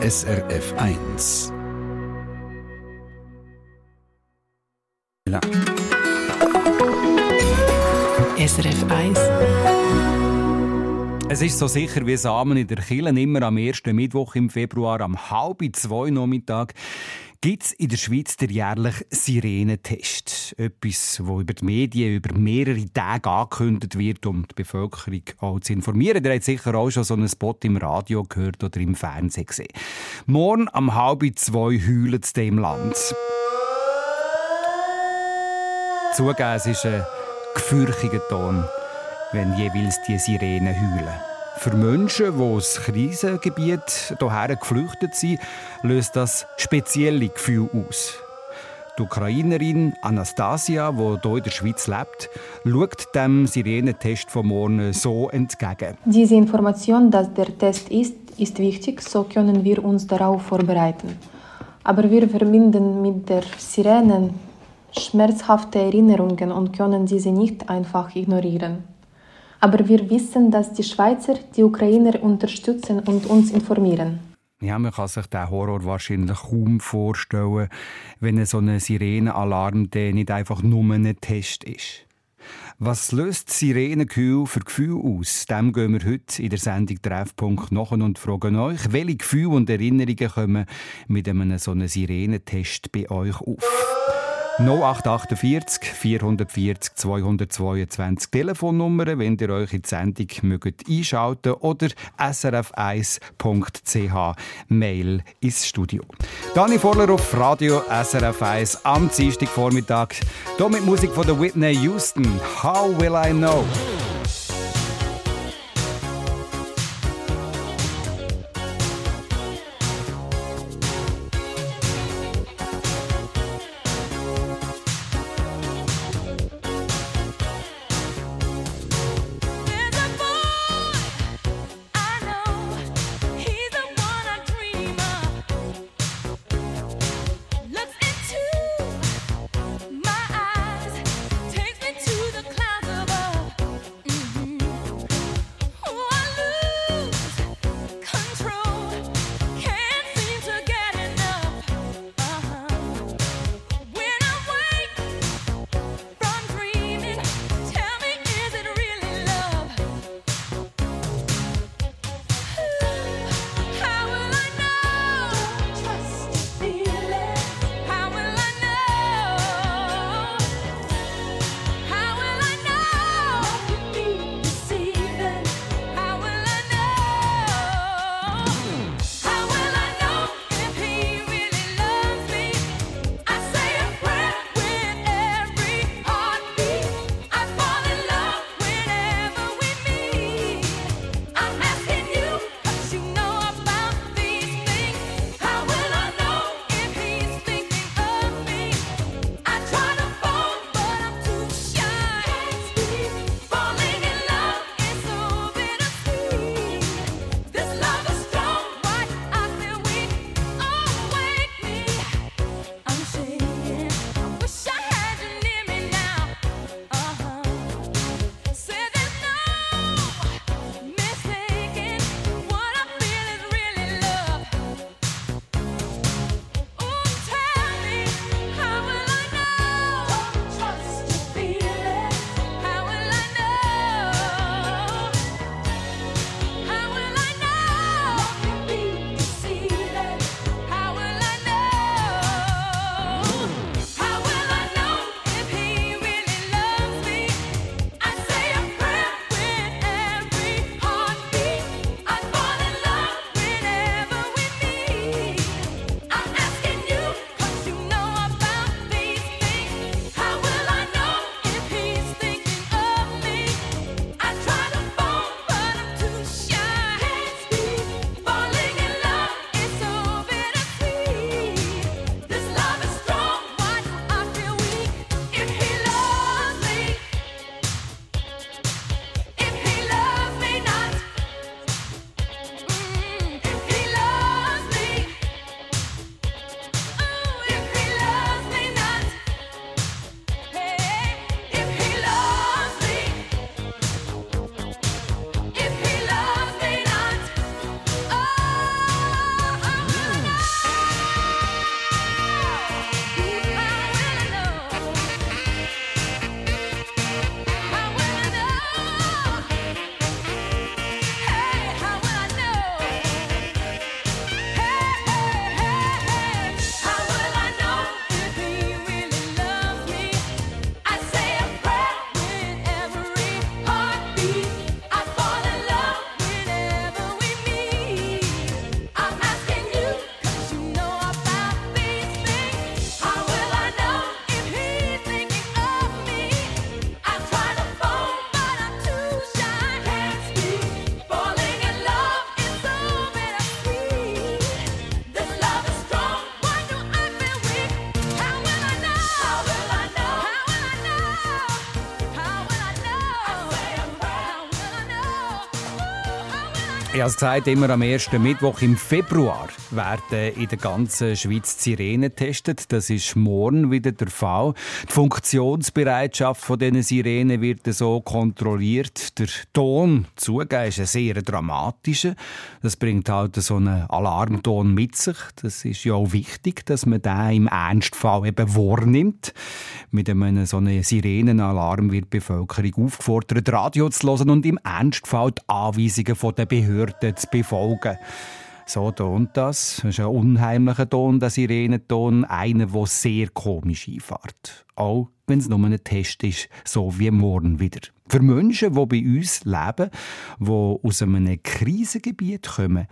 SRF 1. Ja. SRF 1. Es ist so sicher wie Samen in der Kille, immer am ersten Mittwoch im Februar am halb zwei Nachmittag gibt es in der Schweiz den jährlichen Sirenentest. Etwas, wo über die Medien über mehrere Tage angekündigt wird, um die Bevölkerung auch zu informieren. Ihr habt sicher auch schon so einen Spot im Radio gehört oder im Fernsehen gesehen. Morgen am halb zwei heulen es im Land. Zugeben, es ist ein gefürchiger Ton, wenn jeweils die Sirenen heulen. Für Menschen, die aus Krisengebiet hierher geflüchtet sind, löst das spezielle Gefühl aus. Die Ukrainerin Anastasia, die hier in der Schweiz lebt, schaut dem Sirenentest von morgen so entgegen. Diese Information, dass der Test ist, ist wichtig, so können wir uns darauf vorbereiten. Aber wir verbinden mit der Sirene schmerzhafte Erinnerungen und können diese nicht einfach ignorieren. Aber wir wissen, dass die Schweizer die Ukrainer unterstützen und uns informieren. Ja, man kann sich den Horror wahrscheinlich kaum vorstellen, wenn so ein Sirenenalarm nicht einfach nur ein Test ist. Was löst Sirenengehül für Gefühle aus? Dem gehen wir heute in der Sendung Treffpunkt nach und fragen euch, welche Gefühle und Erinnerungen kommen mit einem so einem Sirenentest bei euch auf? 0848 440 222 Telefonnummern, wenn ihr euch in die Sendung mögt einschalten oder srf1.ch Mail ins Studio. Dani Voller auf Radio SRF 1 am Dienstagvormittag. Hier mit Musik von der Whitney Houston. How will I know? Habe es gesagt, immer am ersten Mittwoch im Februar werden in der ganzen Schweiz Sirenen getestet. Das ist morgen wieder der Fall. Die Funktionsbereitschaft von diesen Sirenen wird so kontrolliert. Der Ton, zugeben, ist ein sehr dramatischer. Das bringt halt so einen Alarmton mit sich. Das ist ja auch wichtig, dass man den im Ernstfall eben wahrnimmt. Mit einem so einem Sirenenalarm wird die Bevölkerung aufgefordert, Radio zu hören und im Ernstfall die Anweisungen der Behörden zu befolgen. So tont das. Das ist ein unheimlicher Ton, der Sirenenton. Einer, der sehr komisch einfährt. Auch wenn es nur ein Test ist, so wie morgen wieder. Für Menschen, die bei uns leben, die aus einem Krisengebiet kommen,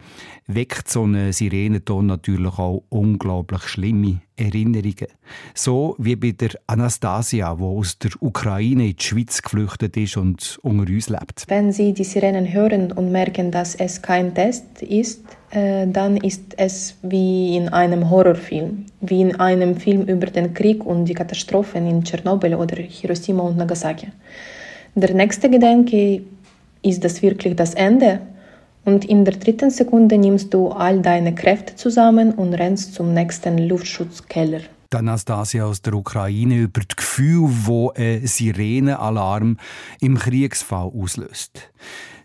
weckt so ein Sirenenton natürlich auch unglaublich schlimme Erinnerungen. So wie bei der Anastasia, die aus der Ukraine in die Schweiz geflüchtet ist und unter uns lebt. Wenn Sie die Sirenen hören und merken, dass es kein Test ist, äh, dann ist es wie in einem Horrorfilm, wie in einem Film über den Krieg und die Katastrophen in Tschernobyl oder Hiroshima und Nagasaki. Der nächste Gedanke, ist das wirklich das Ende? Und in der dritten Sekunde nimmst du all deine Kräfte zusammen und rennst zum nächsten Luftschutzkeller. Anastasia aus der Ukraine über das Gefühl, wo ein Sirenenalarm im Kriegsfall auslöst.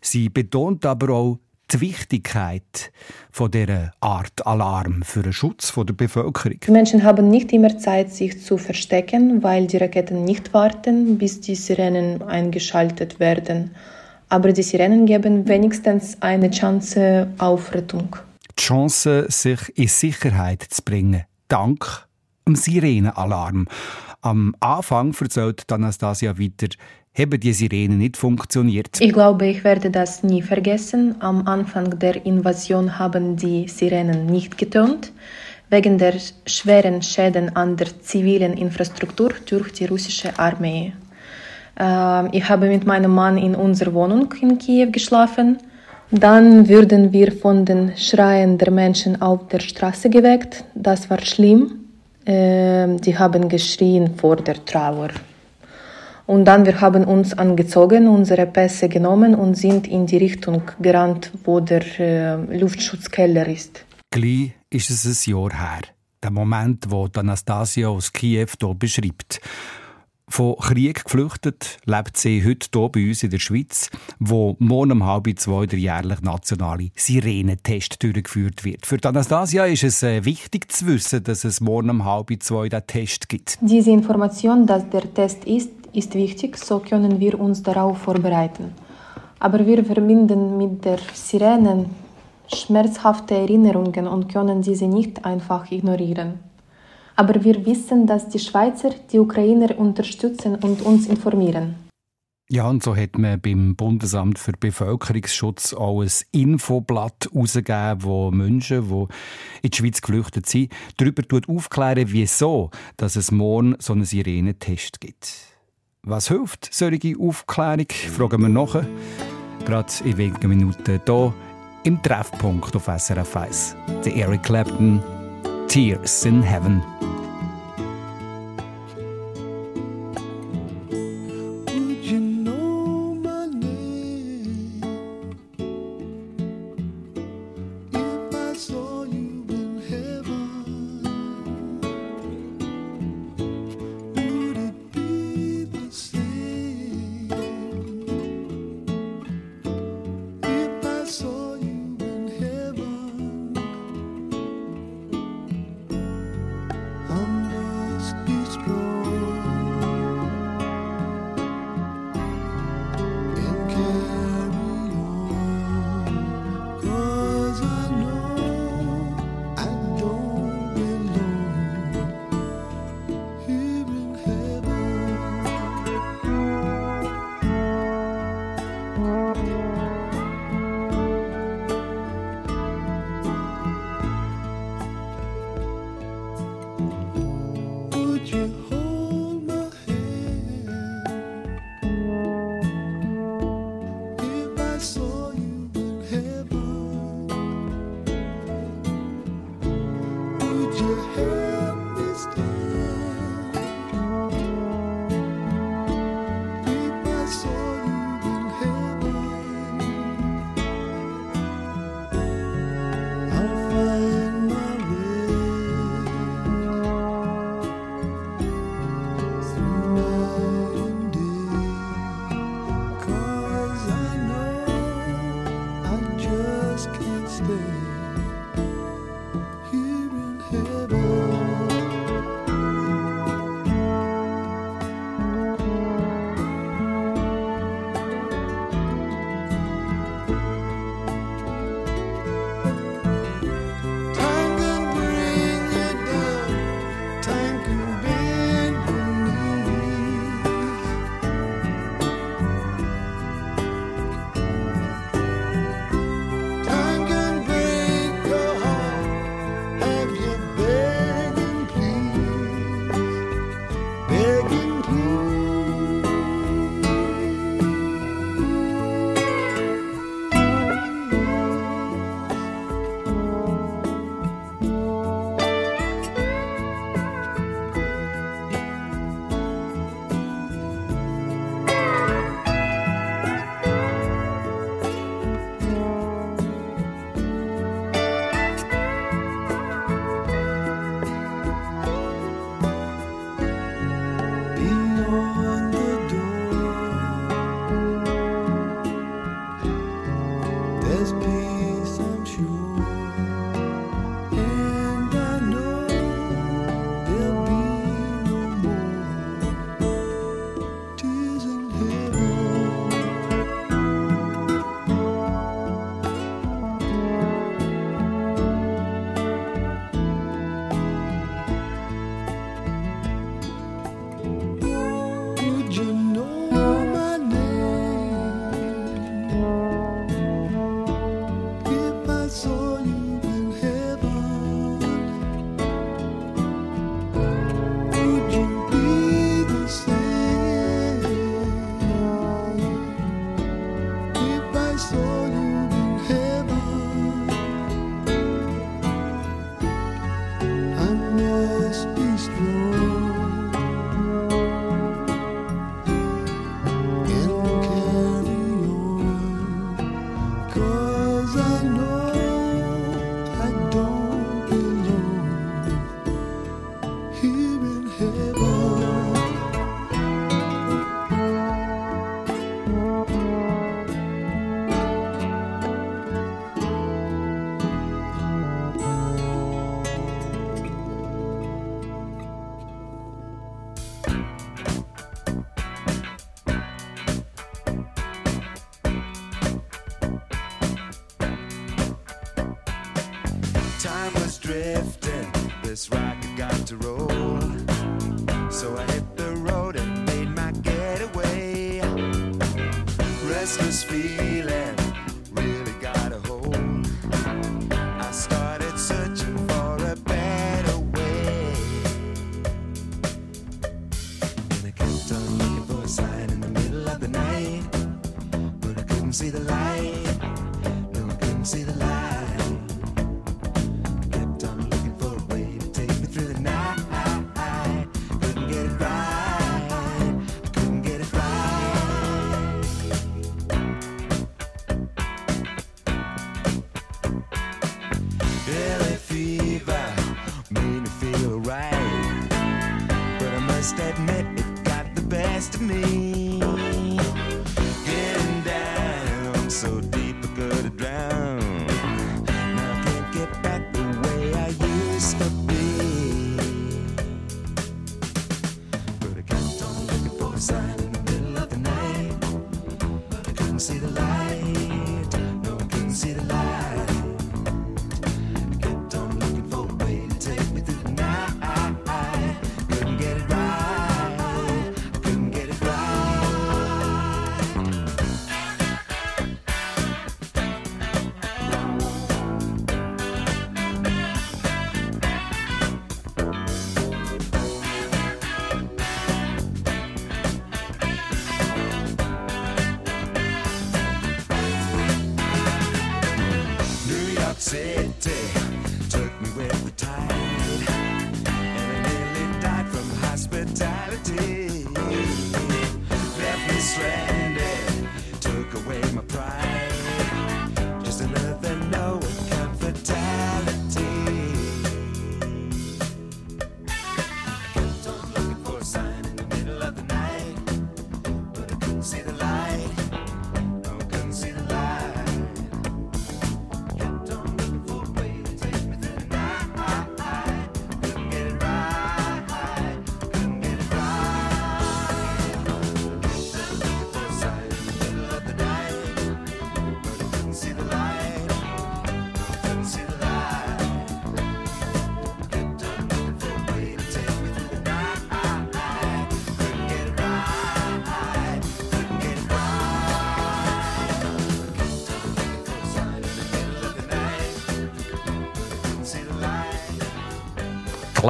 Sie betont aber auch die Wichtigkeit von dieser Art Alarm für den Schutz der Bevölkerung. Die Menschen haben nicht immer Zeit, sich zu verstecken, weil die Raketen nicht warten, bis die Sirenen eingeschaltet werden. Aber die Sirenen geben wenigstens eine Chance auf Rettung. Die Chance, sich in Sicherheit zu bringen, dank dem Sirenenalarm. Am Anfang erzählt Anastasia weiter, haben die Sirenen nicht funktioniert. Ich glaube, ich werde das nie vergessen. Am Anfang der Invasion haben die Sirenen nicht getönt, wegen der schweren Schäden an der zivilen Infrastruktur durch die russische Armee. Ähm, ich habe mit meinem Mann in unserer Wohnung in Kiew geschlafen. Dann wurden wir von den Schreien der Menschen auf der Straße geweckt. Das war schlimm. Ähm, die haben geschrien vor der Trauer. Und dann wir haben uns angezogen, unsere Pässe genommen und sind in die Richtung gerannt, wo der äh, Luftschutzkeller ist. Gleich ist es ein Jahr her. Der Moment, wo Anastasia aus Kiew hier beschreibt. Von Krieg geflüchtet lebt sie heute hier bei uns in der Schweiz, wo morgen um halb zwei der jährliche nationale Sirenentest durchgeführt wird. Für Anastasia ist es äh, wichtig zu wissen, dass es morgen um halb zwei den Test gibt. Diese Information, dass der Test ist, ist wichtig, so können wir uns darauf vorbereiten. Aber wir verbinden mit der Sirene schmerzhafte Erinnerungen und können diese nicht einfach ignorieren. Aber wir wissen, dass die Schweizer die Ukrainer unterstützen und uns informieren. Ja, und so hat man beim Bundesamt für Bevölkerungsschutz auch ein Infoblatt herausgegeben, wo Menschen, die in die Schweiz geflüchtet sind, darüber aufklären, wieso dass es morgen so einen Sirenentest gibt. Was hilft solche Aufklärung? Fragen wir nachher. Gerade in wenigen Minuten hier im Treffpunkt auf SRF 1. Der Eric Clapton, Tears in Heaven.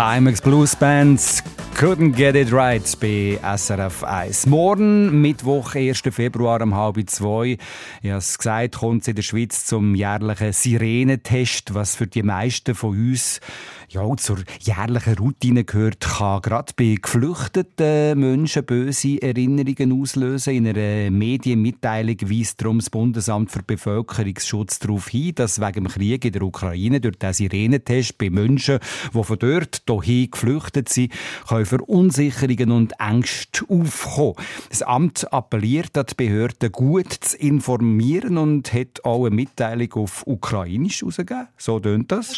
Climax Blues Bands Couldn't Get It Right bei SRF 1. Morgen, Mittwoch, 1. Februar um halb zwei. Ich habe es gesagt, kommt es in der Schweiz zum jährlichen Sirenentest, was für die meisten von uns ja, zur jährlichen Routine gehört, kann gerade bei geflüchteten Menschen böse Erinnerungen auslösen. In einer Medienmitteilung weist darum das Bundesamt für Bevölkerungsschutz darauf hin, dass wegen dem Krieg in der Ukraine durch den Sirenentest bei Menschen, die von dort hierhin geflüchtet sind, können Verunsicherungen und Ängste aufkommen. Das Amt appelliert an die Behörden, gut zu informieren und hat auch eine Mitteilung auf Ukrainisch herausgegeben. So tönt das.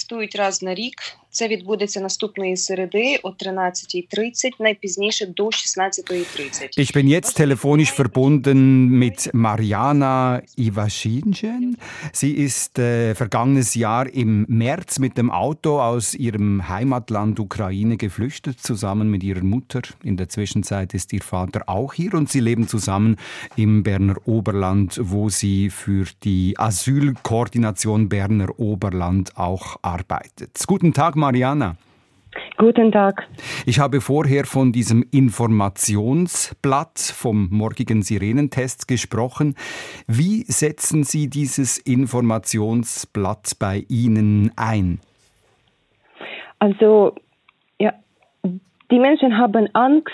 Тестують раз на рік. Це відбудеться наступної середи о 13.30, найпізніше до 16.30. Ich bin jetzt telefonisch verbunden mit Mariana Iwaschinchen. Sie ist äh, vergangenes Jahr im März mit dem Auto aus ihrem Heimatland Ukraine geflüchtet, zusammen mit ihrer Mutter. In der Zwischenzeit ist ihr Vater auch hier und sie leben zusammen im Berner Oberland, wo sie für die Asylkoordination Berner Oberland auch arbeitet. Guten Tag, Mariana. Guten Tag. Ich habe vorher von diesem Informationsblatt vom morgigen Sirenentest gesprochen. Wie setzen Sie dieses Informationsblatt bei Ihnen ein? Also, ja, die Menschen haben Angst,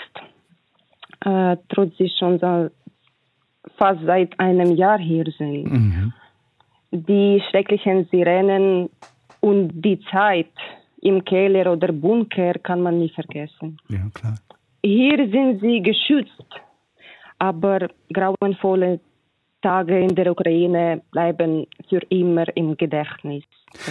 äh, trotz sie schon so fast seit einem Jahr hier sind. Die schrecklichen Sirenen und die Zeit im Keller oder Bunker kann man nie vergessen. Ja, klar. Hier sind sie geschützt, aber grauenvolle Tage in der Ukraine bleiben für immer im Gedächtnis.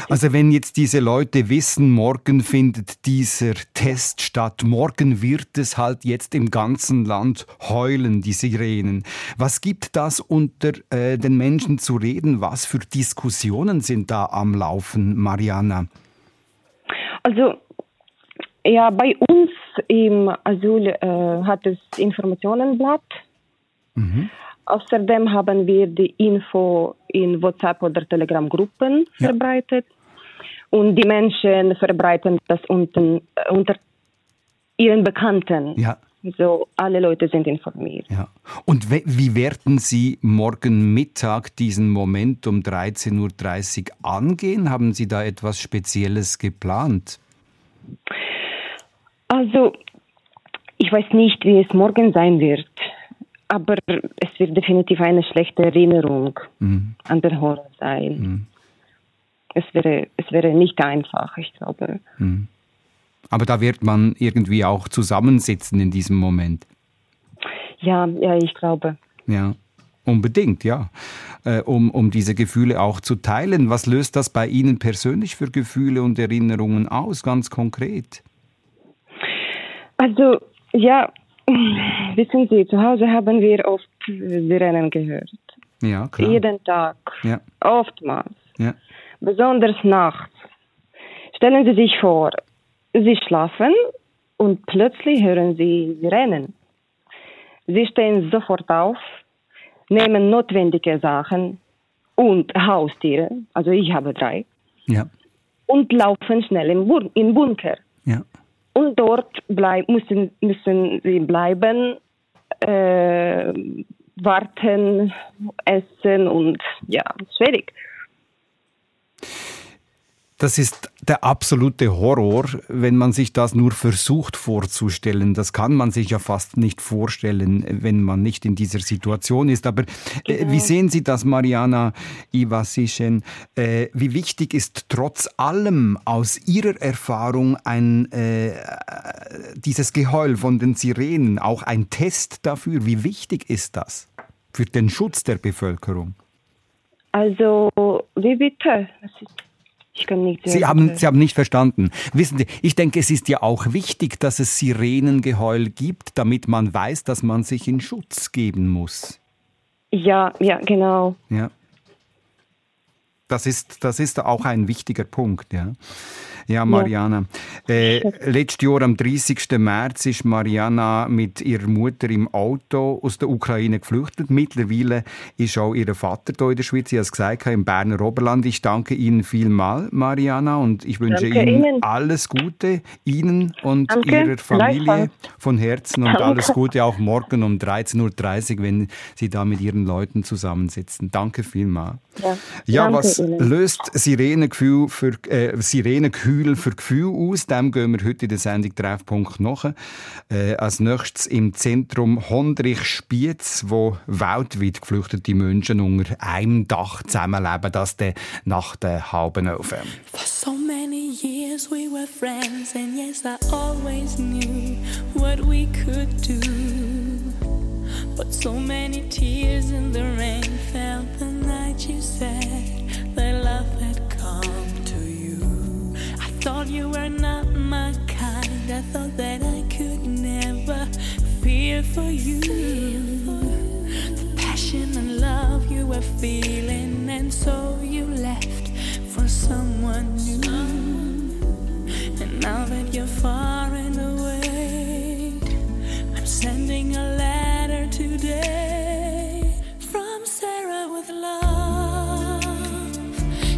Also wenn jetzt diese Leute wissen, morgen findet dieser Test statt, morgen wird es halt jetzt im ganzen Land heulen, die Sirenen. Was gibt das unter äh, den Menschen zu reden? Was für Diskussionen sind da am Laufen, Mariana? Also ja, bei uns im Asyl äh, hat es Informationenblatt. Außerdem haben wir die Info in WhatsApp oder Telegram-Gruppen Ja. verbreitet. Und die Menschen verbreiten das unten, äh, unter ihren Bekannten. Ja. So, alle Leute sind informiert. Ja. Und wie werden Sie morgen Mittag diesen Moment um 13.30 Uhr angehen? Haben Sie da etwas Spezielles geplant? Also, ich weiß nicht, wie es morgen sein wird, aber es wird definitiv eine schlechte Erinnerung an den Horror sein. Es, wäre, es wäre nicht einfach, ich glaube. Aber da wird man irgendwie auch zusammensitzen in diesem Moment. Ja, ja, ich glaube. Ja, unbedingt, ja. Äh, um, um diese Gefühle auch zu teilen. Was löst das bei Ihnen persönlich für Gefühle und Erinnerungen aus, ganz konkret? Also, ja, wissen Sie, zu Hause haben wir oft Sirenen gehört. Ja, klar. Jeden Tag, Ja, oftmals, ja, besonders nachts. Stellen Sie sich vor, Sie schlafen und plötzlich hören Sie Sirenen. Sie stehen sofort auf, nehmen notwendige Sachen und Haustiere, also ich habe drei, ja, und laufen schnell im, Bun im Bunker. ja. Und dort bleib, müssen, müssen sie bleiben, äh, warten, essen und ja, schwierig. Das ist der absolute Horror, wenn man sich das nur versucht vorzustellen. Das kann man sich ja fast nicht vorstellen, wenn man nicht in dieser Situation ist. Aber äh, wie sehen Sie das, Mariana Ivasischen? Äh, wie wichtig ist trotz allem aus Ihrer Erfahrung ein, äh, dieses Geheul von den Sirenen, auch ein Test dafür? Wie wichtig ist das für den Schutz der Bevölkerung? Also, wie bitte? Sie haben, Sie haben nicht verstanden. Wissen Sie, ich denke, es ist ja auch wichtig, dass es Sirenengeheul gibt, damit man weiß, dass man sich in Schutz geben muss. Ja, ja, genau. Ja. Das ist, das ist auch ein wichtiger Punkt, ja. Ja, Mariana. Äh, letztes Jahr am 30. März ist Mariana mit ihrer Mutter im Auto aus der Ukraine geflüchtet. Mittlerweile ist auch ihr Vater hier in der Schweiz, ich habe es gesagt, im Berner Oberland. Ich danke Ihnen vielmal, Mariana, und ich wünsche Danke Ihnen Ihnen. alles Gute, Ihnen und Danke, Ihrer Familie von Herzen und Danke. alles Gute auch morgen um 13.30 Uhr, wenn Sie da mit Ihren Leuten zusammensitzen. Danke vielmal. Ja, Ja, was Ihnen. löst Sirenengefühl für, äh, Sirenenkühl für Gefühl aus? Dem gehen wir heute in der Sendung Treffpunkt nach. Äh, als nächstes im Zentrum Hondrich-Spiez, wo weltweit geflüchtete Menschen unter einem Dach zusammenleben, das der nach der halben Elfen. For so many years we were friends, and yes, I always knew what we could do. But so many tears in the rain fell the night you said that love had thought you were not my kind, I thought that I could never fear for you. The passion and love you were feeling, and so you left for someone new. And now that you're far and away, I'm sending a letter today from Sarah with love.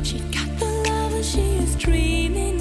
She got the love she is dreaming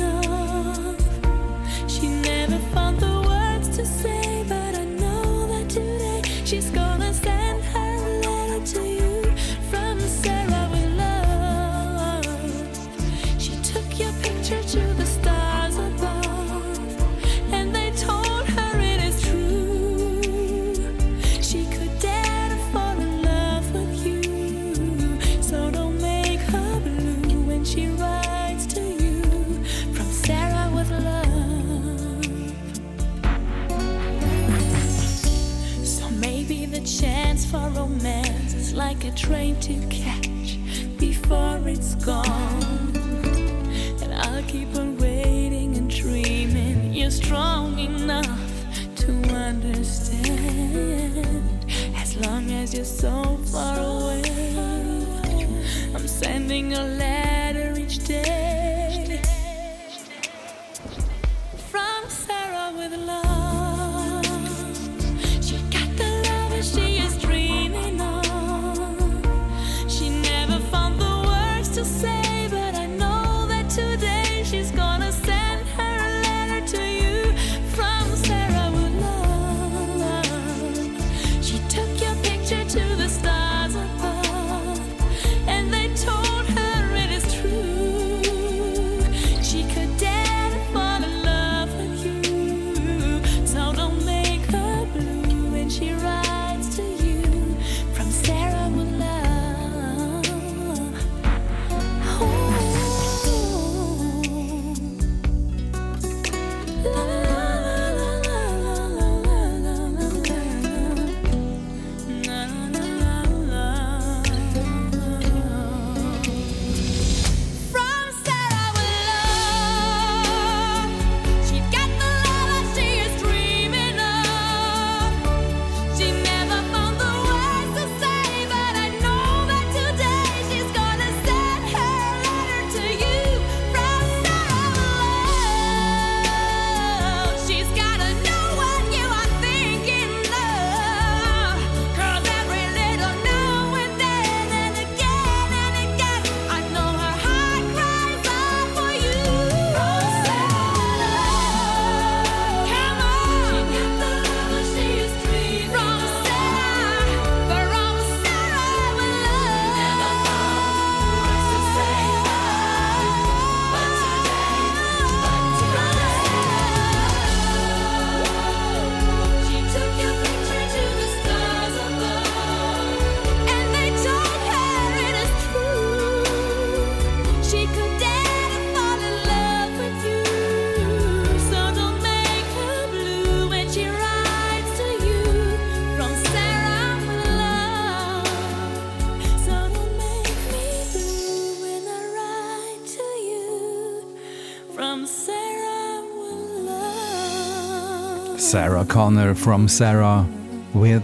Sarah Connor from Sarah with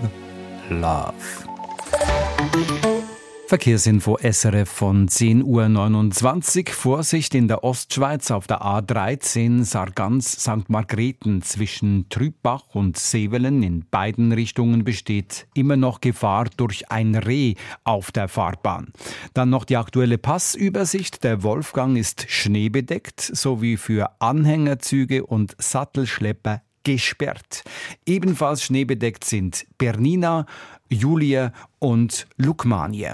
Love. Verkehrsinfo SRF von 10.29 Uhr. Vorsicht in der Ostschweiz auf der A13 Sargans St. Margrethen zwischen Trübach und Sevelen in beiden Richtungen besteht immer noch Gefahr durch ein Reh auf der Fahrbahn. Dann noch die aktuelle Passübersicht. Der Wolfgang ist schneebedeckt sowie für Anhängerzüge und Sattelschlepper gesperrt. Ebenfalls schneebedeckt sind Bernina, Julia und Lukmanie.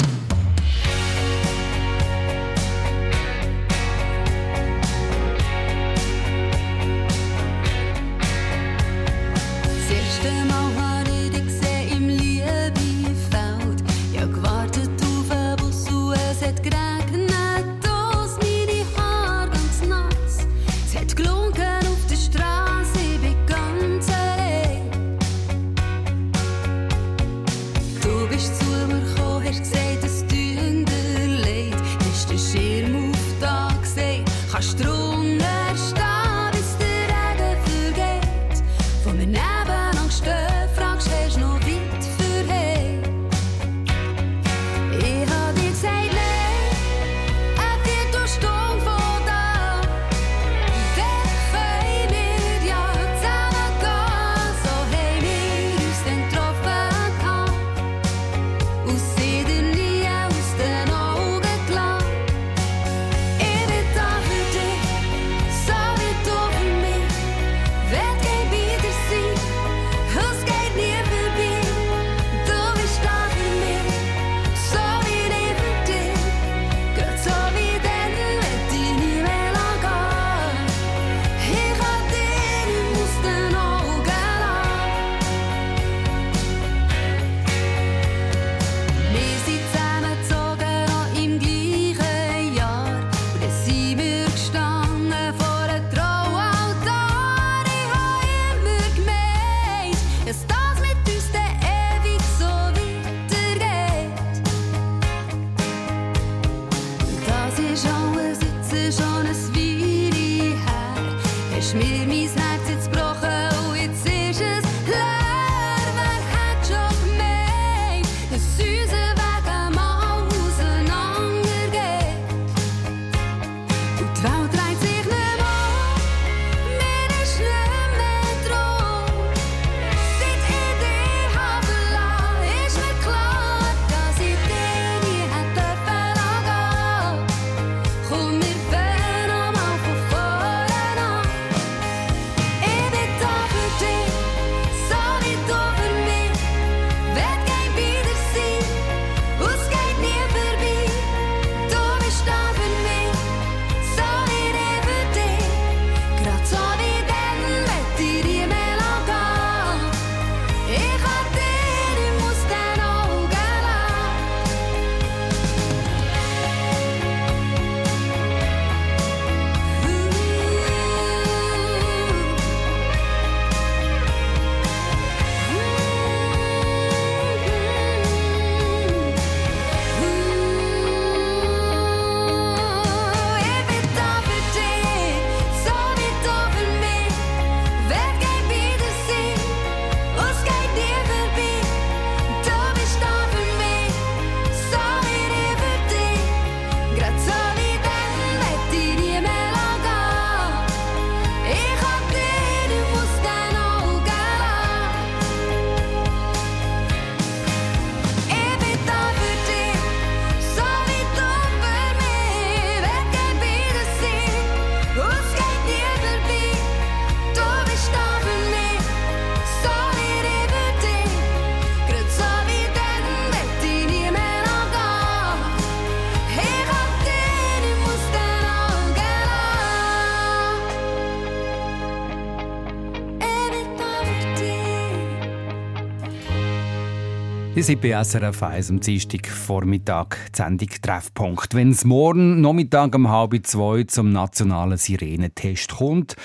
Die sind bei SRF 1 am Dienstag Vormittag die Sendung Treffpunkt. Wenn es morgen Nachmittag um halb zwei zum nationalen Sirenentest kommt,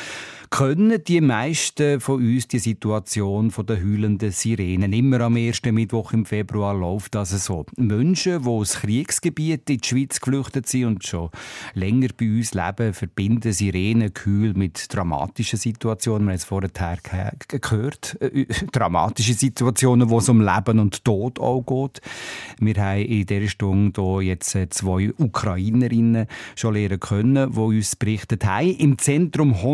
können die meisten von uns die Situation von der heulenden Sirenen. Immer am ersten Mittwoch im Februar läuft das so. Menschen, die aus Kriegsgebieten in die Schweiz geflüchtet sind und schon länger bei uns leben, verbinden Sirenenkühl mit dramatischen Situationen. Wir haben es vorher ge- gehört. Äh, dramatische Situationen, wo es um Leben und Tod auch geht. Wir haben in dieser Stunde hier jetzt äh, zwei Ukrainerinnen schon lernen können, die uns berichtet haben. Im Zentrum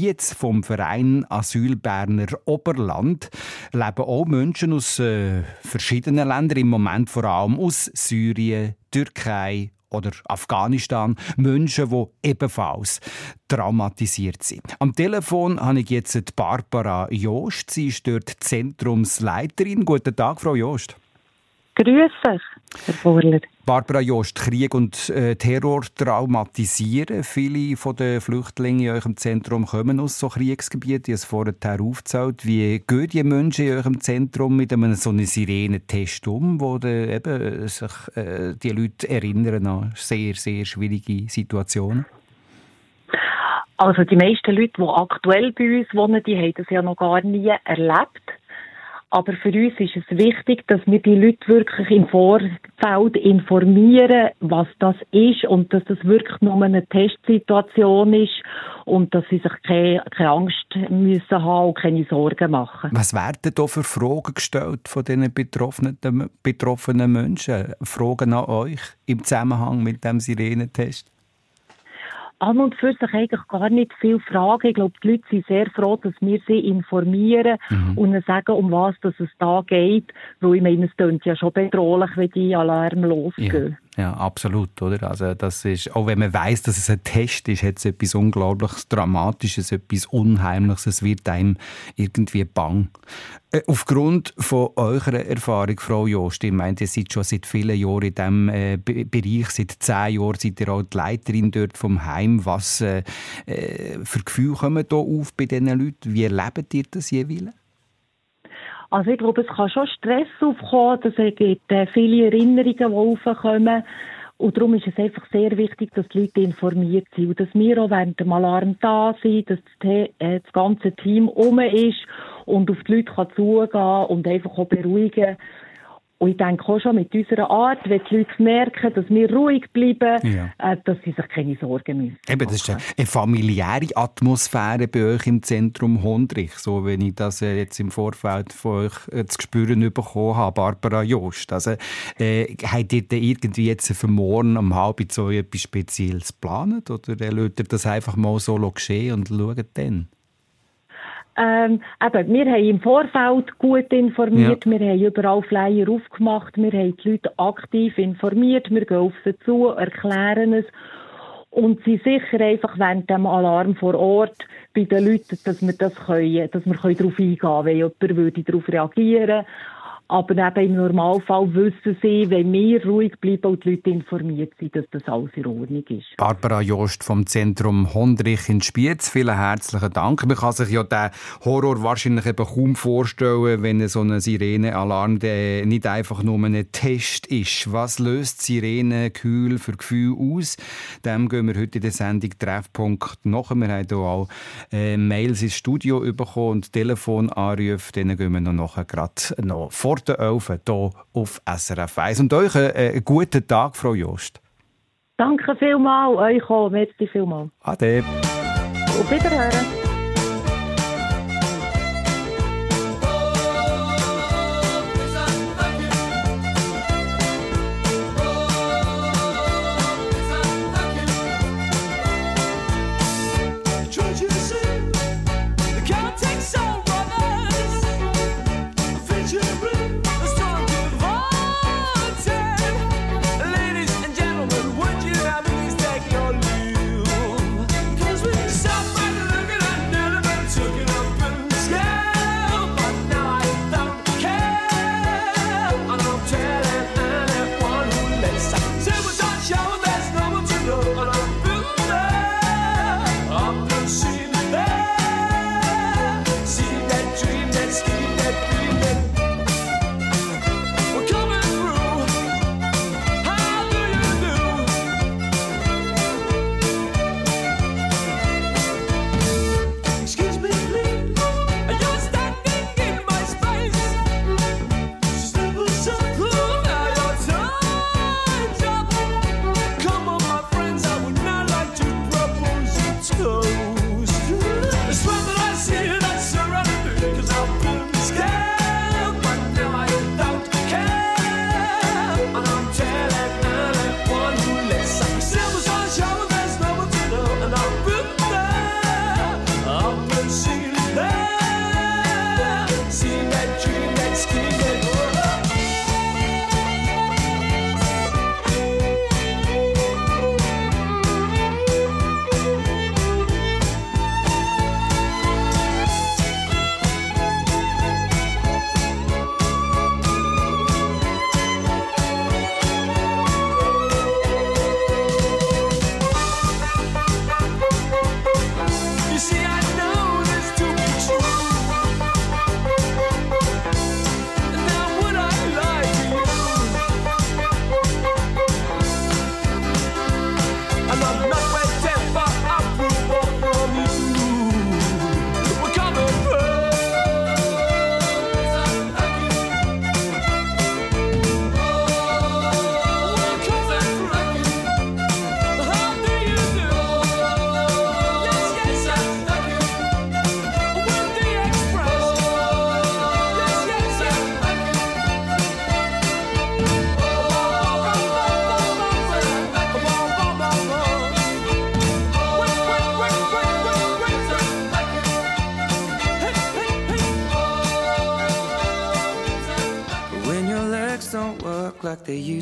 Hondrich-Spiez vom Verein Asyl Berner Oberland leben auch Menschen aus äh, verschiedenen Ländern, im Moment vor allem aus Syrien, Türkei oder Afghanistan, Menschen, die ebenfalls traumatisiert sind. Am Telefon habe ich jetzt Barbara Jost. Sie ist dort Zentrumsleiterin. Guten Tag, Frau Jost. Grüß euch, Herr Borler. Barbara Jost, Krieg und äh, Terror traumatisieren. Viele von den Flüchtlingen in eurem Zentrum kommen aus so Kriegsgebieten. Ich habe es vorher aufgezählt. Wie gehen die Menschen in eurem Zentrum mit einem so einem Sirenentest um, wo dann eben sich äh, die Leute erinnern an sehr, sehr schwierige Situationen? Also die meisten Leute, die aktuell bei uns wohnen, die haben das ja noch gar nie erlebt. Aber für uns ist es wichtig, dass wir die Leute wirklich im Vorfeld informieren, was das ist und dass das wirklich nur eine Testsituation ist und dass sie sich keine, keine Angst müssen haben und keine Sorgen machen. Was werden da für Fragen gestellt von diesen betroffenen, betroffenen Menschen? Fragen an euch im Zusammenhang mit dem Sirenentest? An und für sich eigentlich gar nicht viele Fragen. Ich glaube, die Leute sind sehr froh, dass wir sie informieren und ihnen sagen, um was dass es da geht. Weil ich meine, es klingt ja schon bedrohlich, wenn die Alarm losgehen. Ja, absolut, oder? Also das ist, auch wenn man weiß, dass es ein Test ist, hat es etwas unglaublich Dramatisches, etwas Unheimliches. Es wird einem irgendwie bang. Äh, aufgrund von eurer Erfahrung, Frau Jost, ihr meint, ihr seid schon seit vielen Jahren in diesem äh, Be- Bereich, seit zehn Jahren seid ihr auch die Leiterin dort vom Heim. Was äh, äh, für Gefühle kommen da auf bei diesen Leuten? Wie erlebt ihr das jeweils? Also ich glaube, es kann schon Stress aufkommen, dass es gibt äh, viele Erinnerungen, die aufkommen. Und darum ist es einfach sehr wichtig, dass die Leute informiert sind und dass wir auch während dem Alarm da sind, dass das, äh, ganze Team um ist und auf die Leute kann zugehen und einfach auch beruhigen. Und ich denke auch schon mit unserer Art, wenn die Leute merken, dass wir ruhig bleiben, Ja. äh, dass sie sich keine Sorgen müssen. Eben, das ist eine, eine familiäre Atmosphäre bei euch im Zentrum Hondrich, so wenn ich das äh, jetzt im Vorfeld von euch äh, zu spüren bekommen habe, Barbara Jost. Also, äh, habt ihr denn irgendwie jetzt für morgen um halb zwei etwas Spezielles geplant oder äh, lasst ihr das einfach mal so geschehen und schaut dann? Ähm, eben, wir haben im Vorfeld gut informiert, wir haben überall Flyer aufgemacht, wir haben die Leute aktiv informiert, wir gehen auf sie zu, erklären es und sind sicher einfach während dem Alarm vor Ort bei den Leuten, dass wir das können, dass wir können darauf eingehen können, wenn jemand würde darauf reagieren aber eben im Normalfall wissen sie, wenn wir ruhig bleiben und die Leute informiert sind, dass das alles in Ordnung ist. Barbara Jost vom Zentrum Hondrich in Spiez, vielen herzlichen Dank. Man kann sich ja den Horror wahrscheinlich eben kaum vorstellen, wenn so ein Sirenenalarm nicht einfach nur ein Test ist. Was löst Sirene für Gefühl aus? Dem gehen wir heute in der Sendung Treffpunkt nach. Wir haben hier auch äh, Mails ins Studio bekommen und Telefonanrufe. Denen gehen wir noch nachher gerade noch vor der 11 hier auf SRF 1. Und euch einen, äh, einen guten Tag, Frau Jost. Danke vielmals, euch auch, merci vielmals. Ade. Auf Wiederhören.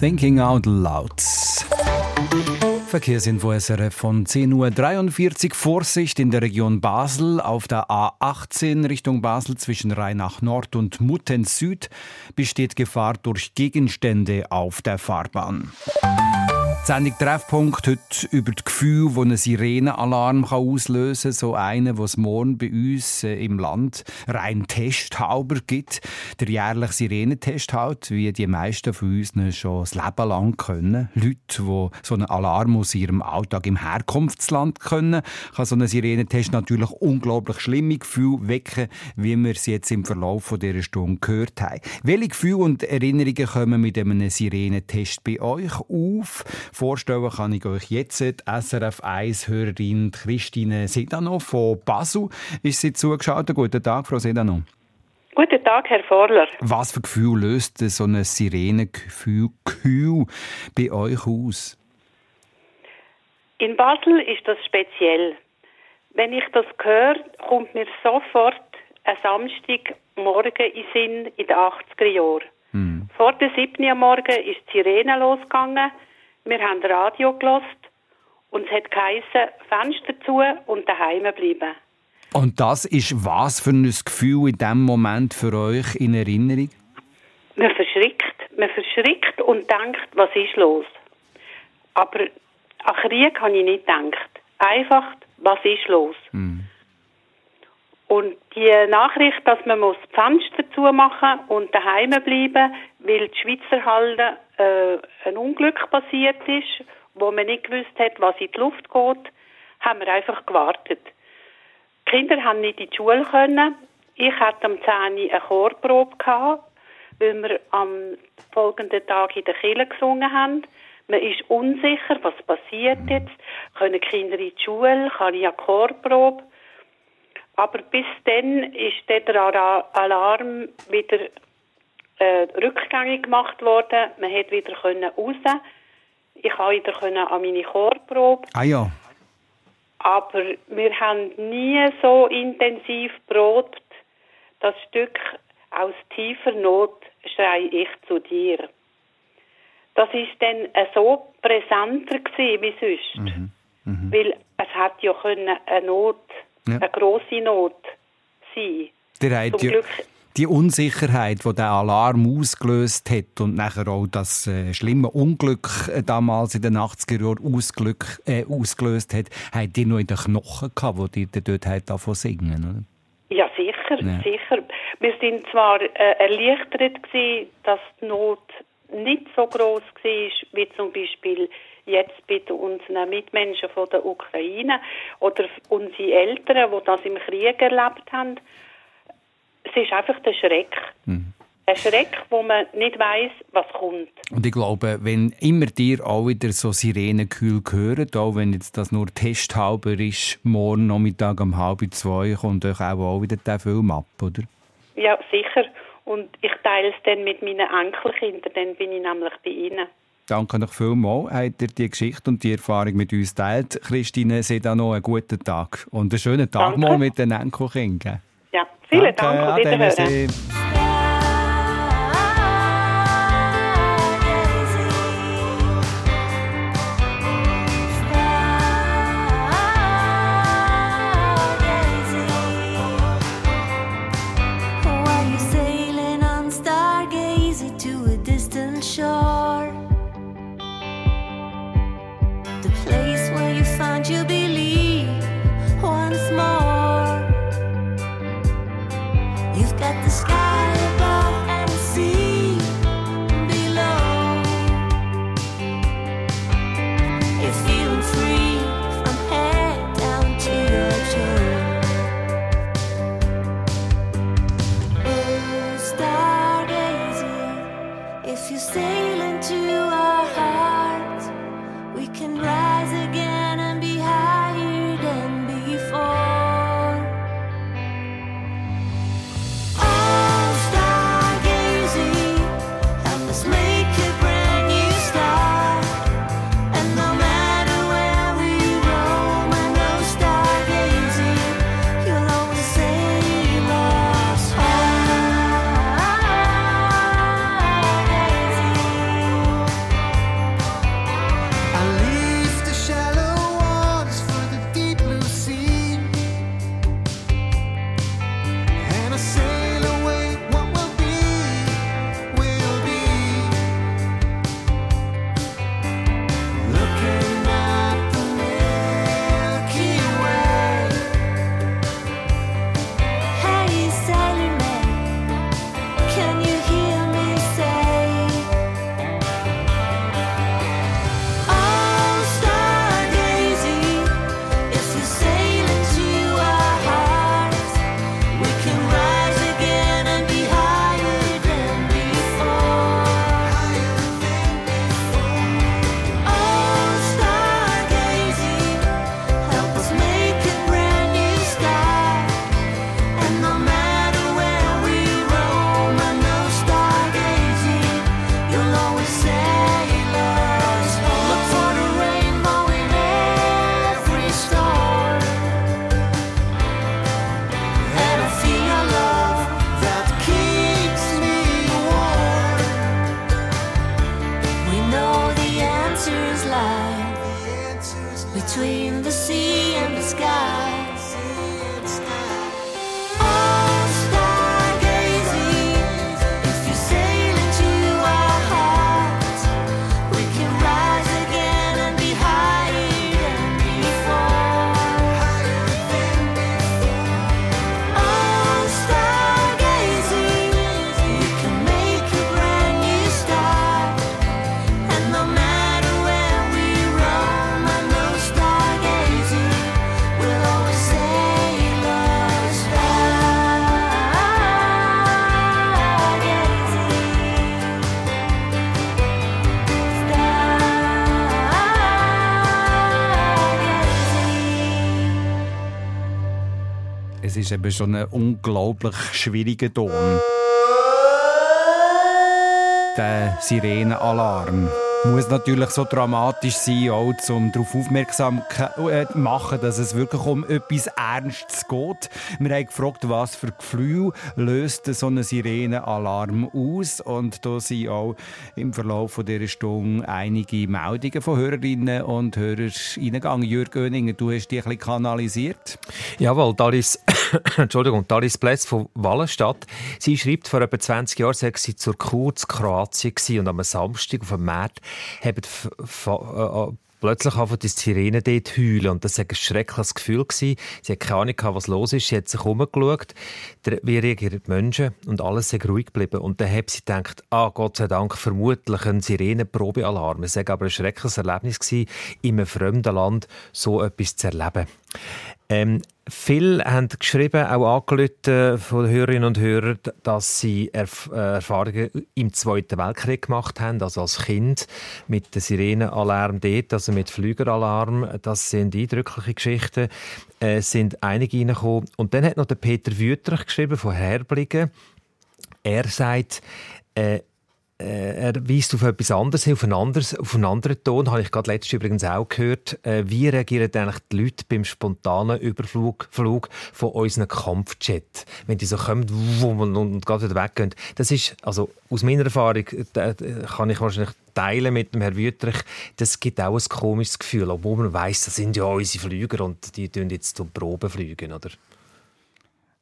Thinking Out Loud. Verkehrsinfo SRF von 10.43 Uhr. Vorsicht in der Region Basel auf der A18 Richtung Basel zwischen Rheinach Nord und Mutten Süd besteht Gefahr durch Gegenstände auf der Fahrbahn. Die Sendung Treffpunkt heute über das Gefühl, das einen Sirenenalarm auslösen kann. So einen, was es morgen bei uns äh, im Land rein testhalber gibt. Der jährliche Sirenentest halt, wie die meisten von uns schon das Leben lang können. Leute, die so einen Alarm aus ihrem Alltag im Herkunftsland können, kann so ein Sirenentest natürlich unglaublich schlimme Gefühle wecken, wie wir es jetzt im Verlauf dieser Stunde gehört haben. Welche Gefühle und Erinnerungen kommen mit einem Sirenentest bei euch auf? Vorstellen kann ich euch jetzt die SRF 1-Hörerin Christine Sedano von Basel. Ist sie zugeschaltet? Guten Tag, Frau Sedano. Guten Tag, Herr Vorler. Was für Gefühl löst so ein Sirenengefühl Gefühl bei euch aus? In Basel ist das speziell. Wenn ich das höre, kommt mir sofort ein Samstagmorgen in Sinn in den 80er Jahren. Vor der 7. Uhr am Morgen ist die Sirene losgegangen. Wir haben Radio gelost und es hat geheissen, Fenster zu und daheim bleiben. Und das ist was für ein Gefühl in dem Moment für euch in Erinnerung? Man verschrickt, man verschrickt und denkt, was ist los? Aber an Krieg habe ich nicht gedacht. Einfach, was ist los? Und die Nachricht, dass man muss die Fenster zumachen und daheim bleiben, weil die Schweizer Halde äh, ein Unglück passiert ist, wo man nicht gewusst hat, was in die Luft geht, haben wir einfach gewartet. Die Kinder haben nicht in die Schule können. Ich hatte am 10. Uhr eine Chorprobe gehabt, weil wir am folgenden Tag in der Kirche gesungen haben. Man ist unsicher, was passiert jetzt. Können Kinder in die Schule? Kann ich eine Chorprobe? Aber bis dann ist der Alarm wieder äh, rückgängig gemacht worden. Man hat wieder können raus. Ich konnte wieder können an meine Chorprobe. Ah ja. Aber wir haben nie so intensiv probt. Das Stück aus tiefer Not schrei ich zu dir. Das ist dann äh, so präsenter gewesen wie sonst. Weil es hat ja können eine Not, Ja. eine grosse Not sein. Der Zum Glück die Unsicherheit, die der Alarm ausgelöst hat und nachher auch das äh, schlimme Unglück äh, damals in den 80er Jahren ausglück, äh, ausgelöst hat, hat die noch in den Knochen gehabt, wo die dort hat davon singen, Ja, sicher, Ja. sicher. Wir sind zwar äh, erleichtert gewesen, dass die Not nicht so groß war wie zum Beispiel jetzt bei unseren Mitmenschen von der Ukraine oder unsere Eltern, die das im Krieg erlebt haben. Es ist einfach der Schreck. Der Schreck, wo man nicht weiß, was kommt. Und ich glaube, wenn immer dir auch wieder so Sirenenkühl hören, auch wenn jetzt das nur testhalber ist, morgen Nachmittag um halb zwei, kommt euch auch, auch wieder der Film ab, oder? Ja, sicher. Und ich teile es dann mit meinen Enkelkindern, dann bin ich nämlich bei ihnen. Danke euch vielmals, habt ihr die Geschichte und die Erfahrung mit uns teilt. Christine, seht auch noch einen guten Tag und einen schönen Tag Danke. mal mit den Enkelkindern. Ja, vielen Dank und Ade, wiederhören. Ist eben schon ein unglaublich schwieriger Ton. Der Sirenenalarm muss natürlich so dramatisch sein, auch um darauf aufmerksam äh, zu machen, dass es wirklich um etwas Ernstes geht. Wir haben gefragt, was für Gefühl löst so ein Sirenenalarm aus. Und da sind auch im Verlauf dieser Stunde einige Meldungen von Hörerinnen und Hörern eingegangen. Jürg Göninger, du hast die ein bisschen kanalisiert. Jawohl, Dalis, Entschuldigung, Dalis Plätz von Wallenstadt. Sie schreibt, vor etwa 20 Jahren sei sie zur Kur zu Kroatien gewesen und am Samstag auf dem Markt haben f- f- äh, plötzlich anfangen die Sirenen dort heulen. Und das war ein schreckliches Gefühl. Sie hat keine Ahnung, was los ist. Sie hat sich umgeschaut, wie reagieren die Menschen und alles ist ruhig geblieben. Und dann hat sie gedacht, ah, Gott sei Dank, vermutlich ein Sirenenprobealarm. Es war aber ein schreckliches Erlebnis, in einem fremden Land so etwas zu erleben. Ähm, viele haben geschrieben, auch angerufen von den Hörerinnen und Hörern, dass sie Erf äh, Erfahrungen im Zweiten Weltkrieg gemacht haben, also als Kind mit dem Sirenenalarm dort, also mit Flügeralarm. Das sind eindrückliche Geschichten. Äh, sind einige reingekommen. Und dann hat noch der Peter Wüterich geschrieben von Herbligen. Er sagt, äh, äh, er weist auf etwas anderes hin, auf einen, anderes, auf einen anderen Ton. Habe ich gerade letztens übrigens auch gehört. Äh, wie reagieren eigentlich die Leute beim spontanen Überflug Flug von unseren Kampfjet? Wenn die so kommen und, und gerade wieder weggehen. Das ist, also aus meiner Erfahrung, äh, äh, kann ich wahrscheinlich teilen mit dem Herrn Wüterich, das gibt auch ein komisches Gefühl, obwohl man weiss, das sind ja unsere Flüger und die tun jetzt zum Proben fliegen, oder?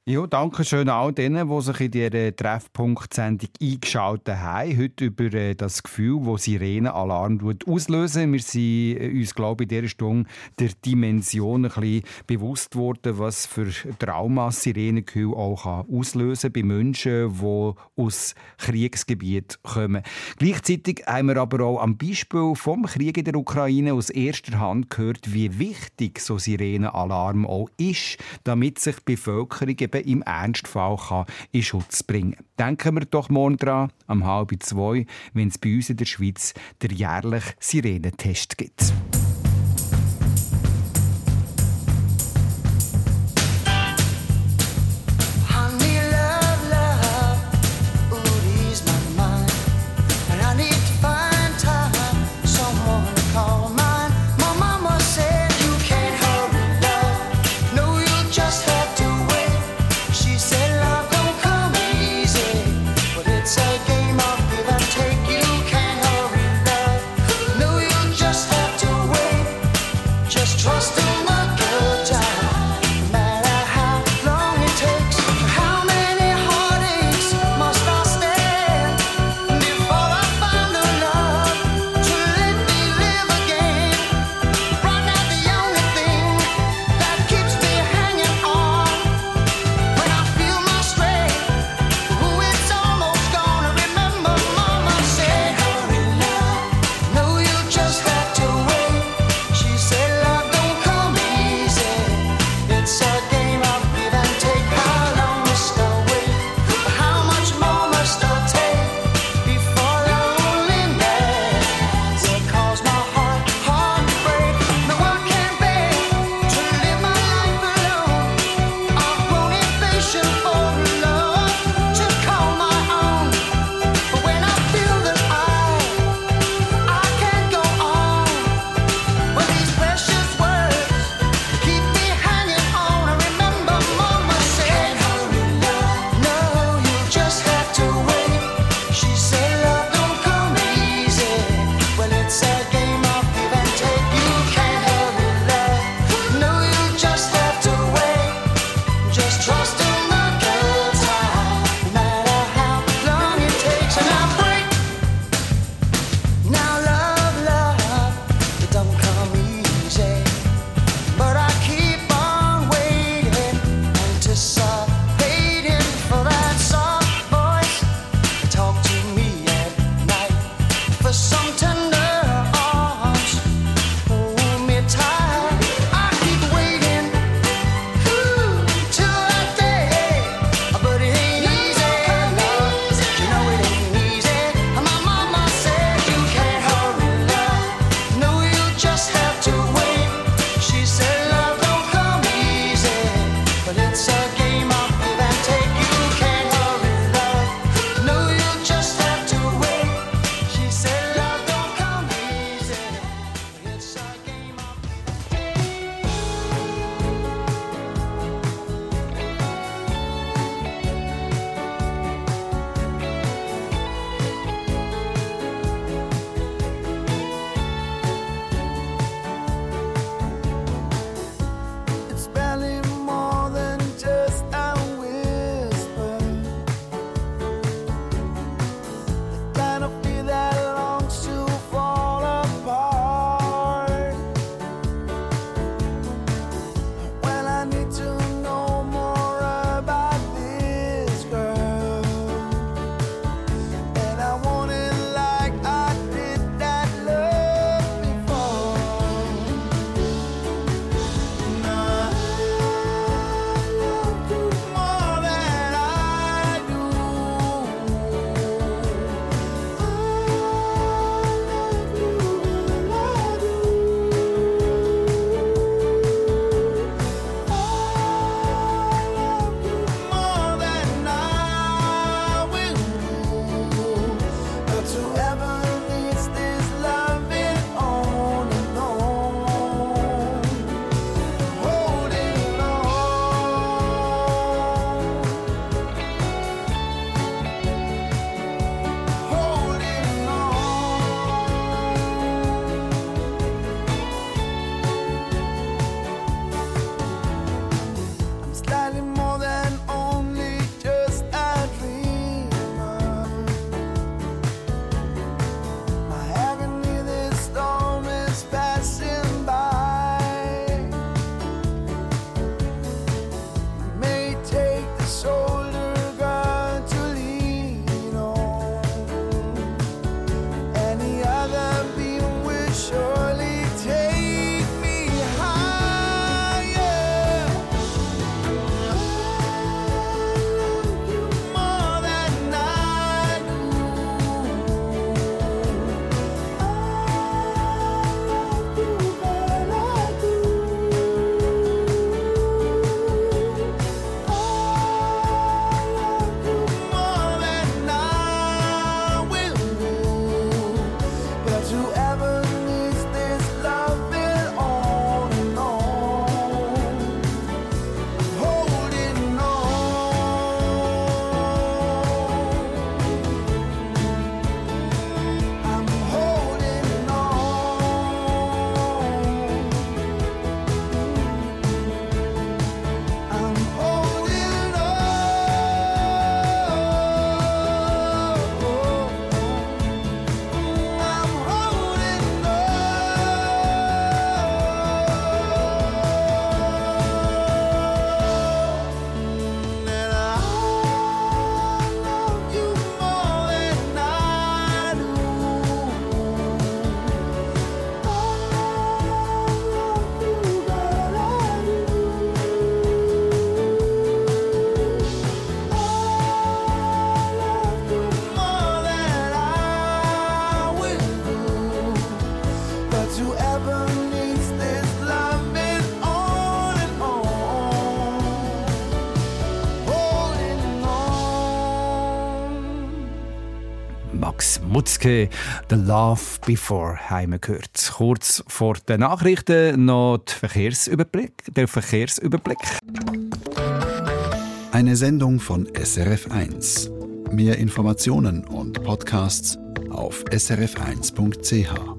Ja, danke schön all denen, die sich in dieser Treffpunkt-Sendung eingeschaltet haben. Heute über äh, das Gefühl, das Sirenenalarm auslösen. Wir sind äh, uns, glaube ich, in dieser Stunde der Dimension ein bisschen bewusst geworden, was für Traumas Sirenengefühl auch kann auslösen bei Menschen, die aus Kriegsgebieten kommen. Gleichzeitig haben wir aber auch am Beispiel vom Krieg in der Ukraine aus erster Hand gehört, wie wichtig so Sirenenalarm auch ist, damit sich die Bevölkerung eben im Ernstfall kann in Schutz bringen kann. Denken wir doch morgen dran, am halb zwei, wenn es bei uns in der Schweiz der jährliche Sirenentest gibt. Mutzke, The Love Before haben wir gehört. Kurz vor den Nachrichten noch Verkehrsüberblick, der Verkehrsüberblick. Eine Sendung von SRF1. Mehr Informationen und Podcasts auf srf1.ch.